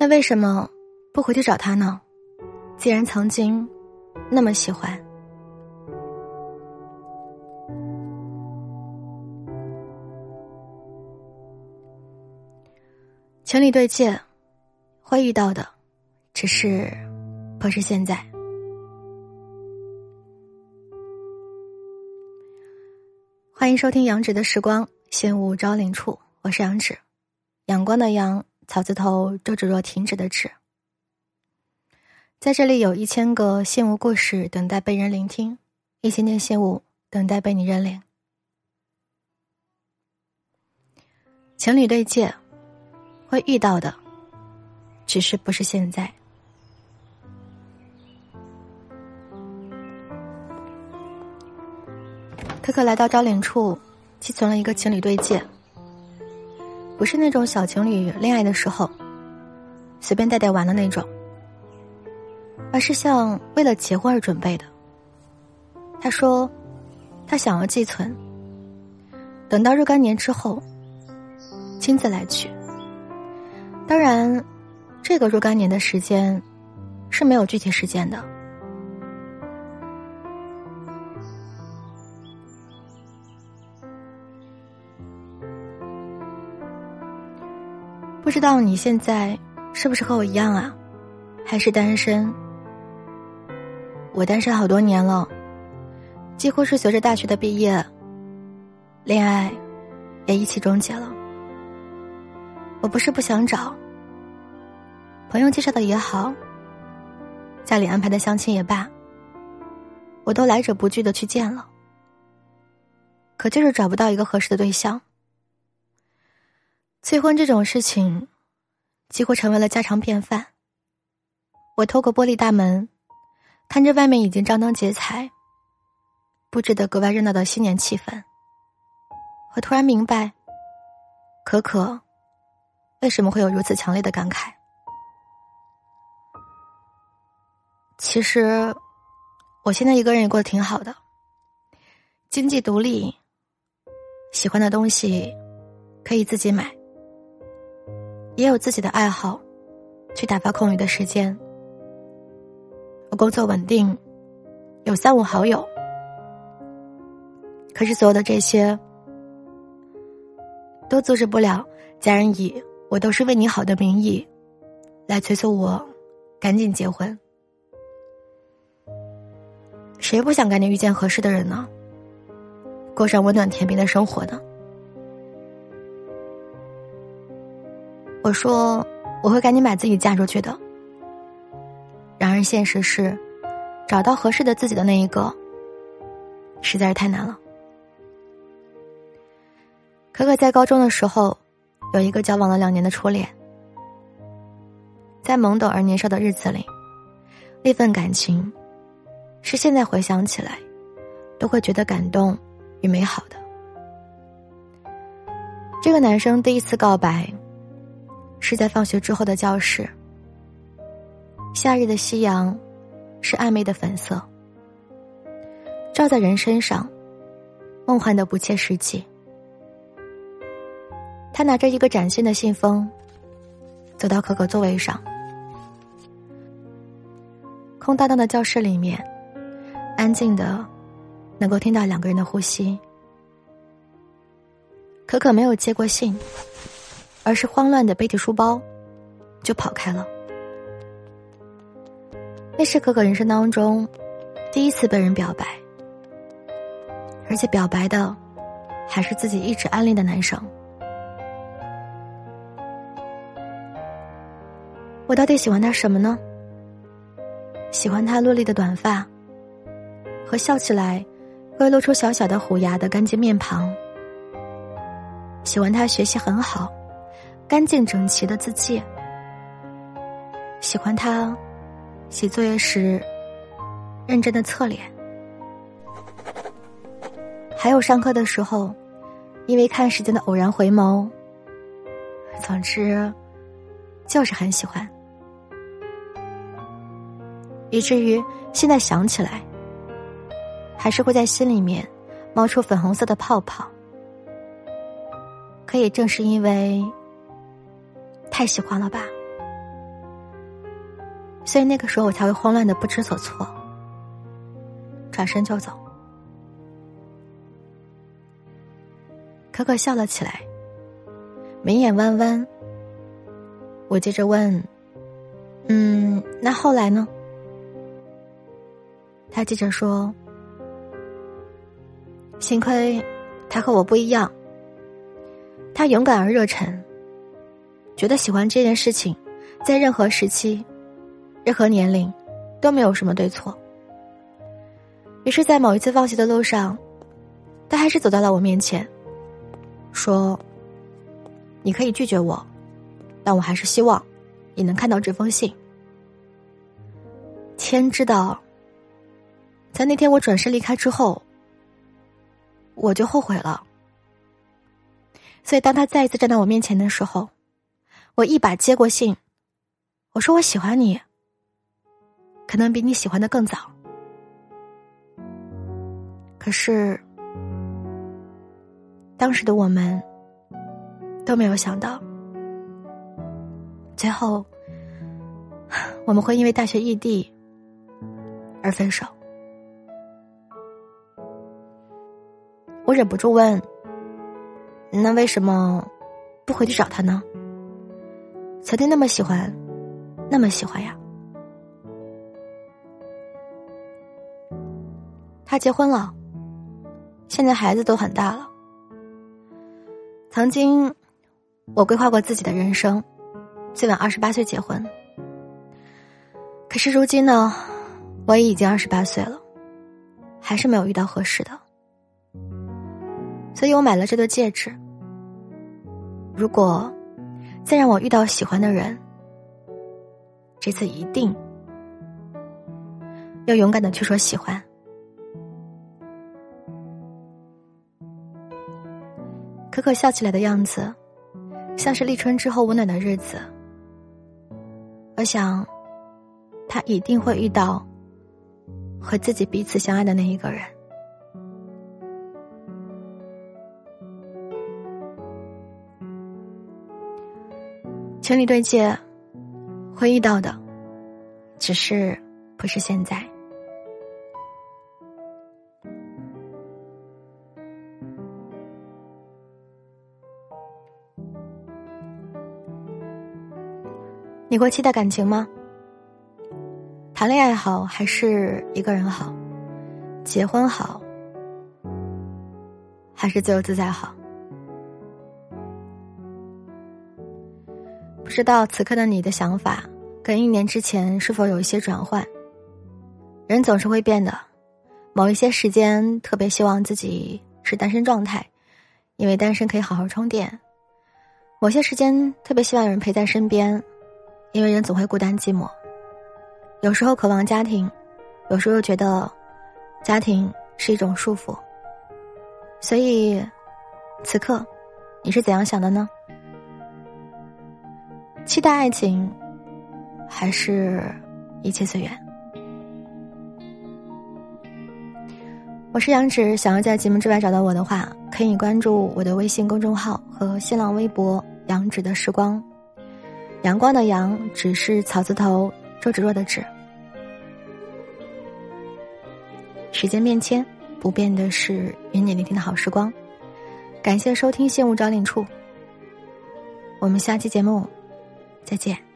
那为什么不回去找他呢？既然曾经那么喜欢，情侣对戒，会遇到的，只是不是现在。欢迎收听杨芷的时光，仙雾招领处，我是杨芷，阳光的阳。草字头，周芷若停止的止。在这里有一千个信物故事等待被人聆听，一千件信物等待被你认领。情侣对戒，会遇到的，只是不是现在。可可来到招领处，寄存了一个情侣对戒。不是那种小情侣恋爱的时候随便带带玩的那种，而是像为了结婚而准备的。他说，他想要寄存，等到若干年之后亲自来取。当然，这个若干年的时间是没有具体时间的。不知道你现在是不是和我一样啊？还是单身？我单身好多年了，几乎是随着大学的毕业，恋爱也一起终结了。我不是不想找，朋友介绍的也好，家里安排的相亲也罢，我都来者不拒的去见了，可就是找不到一个合适的对象。催婚这种事情，几乎成为了家常便饭。我透过玻璃大门，看着外面已经张灯结彩、布置的格外热闹的新年气氛。我突然明白，可可为什么会有如此强烈的感慨。其实，我现在一个人也过得挺好的，经济独立，喜欢的东西可以自己买。也有自己的爱好，去打发空余的时间。我工作稳定，有三五好友。可是所有的这些，都阻止不了家人以“我都是为你好”的名义，来催促我赶紧结婚。谁不想赶紧遇见合适的人呢？过上温暖甜蜜的生活呢？我说我会赶紧把自己嫁出去的。然而现实是，找到合适的自己的那一个，实在是太难了。可可在高中的时候，有一个交往了两年的初恋，在懵懂而年少的日子里，那份感情，是现在回想起来，都会觉得感动与美好的。这个男生第一次告白。是在放学之后的教室。夏日的夕阳，是暧昧的粉色，照在人身上，梦幻的不切实际。他拿着一个崭新的信封，走到可可座位上。空荡荡的教室里面，安静的，能够听到两个人的呼吸。可可没有接过信。而是慌乱的背起书包，就跑开了。那是可可人生当中第一次被人表白，而且表白的还是自己一直暗恋的男生。我到底喜欢他什么呢？喜欢他落丽的短发，和笑起来会露出小小的虎牙的干净面庞。喜欢他学习很好。干净整齐的字迹，喜欢他写作业时认真的侧脸，还有上课的时候因为看时间的偶然回眸。总之，就是很喜欢，以至于现在想起来，还是会在心里面冒出粉红色的泡泡。可也正是因为。太喜欢了吧！所以那个时候我才会慌乱的不知所措，转身就走。可可笑了起来，眉眼弯弯。我接着问：“嗯，那后来呢？”他接着说：“幸亏他和我不一样，他勇敢而热忱，觉得喜欢这件事情，在任何时期、任何年龄都没有什么对错。于是，在某一次放学的路上，他还是走到了我面前，说：‘你可以拒绝我。’”但我还是希望，你能看到这封信。天知道，在那天我转身离开之后，我就后悔了。所以当他再一次站到我面前的时候，我一把接过信，我说我喜欢你，可能比你喜欢的更早。可是，当时的我们都没有想到。最后，我们会因为大学异地而分手。我忍不住问：“那为什么不回去找他呢？曾经那么喜欢，那么喜欢呀。”他结婚了，现在孩子都很大了。曾经，我规划过自己的人生。最晚二十八岁结婚，可是如今呢，我也已经二十八岁了，还是没有遇到合适的，所以我买了这对戒指。如果再让我遇到喜欢的人，这次一定要勇敢的去说喜欢。可可笑起来的样子，像是立春之后温暖的日子。我想，他一定会遇到和自己彼此相爱的那一个人。情侣对戒，会遇到的，只是不是现在。你会期待感情吗？谈恋爱好还是一个人好？结婚好还是自由自在好？不知道此刻的你的想法跟一年之前是否有一些转换？人总是会变的，某一些时间特别希望自己是单身状态，因为单身可以好好充电；某些时间特别希望有人陪在身边。因为人总会孤单寂寞，有时候渴望家庭，有时候又觉得家庭是一种束缚。所以，此刻你是怎样想的呢？期待爱情，还是一切随缘？我是杨芷，想要在节目之外找到我的话，可以关注我的微信公众号和新浪微博“杨芷的时光”。阳光的阳只是草字头，周芷若的芷。时间变迁，不变的是与你聆听的好时光。感谢收听《信物招领处》，我们下期节目再见。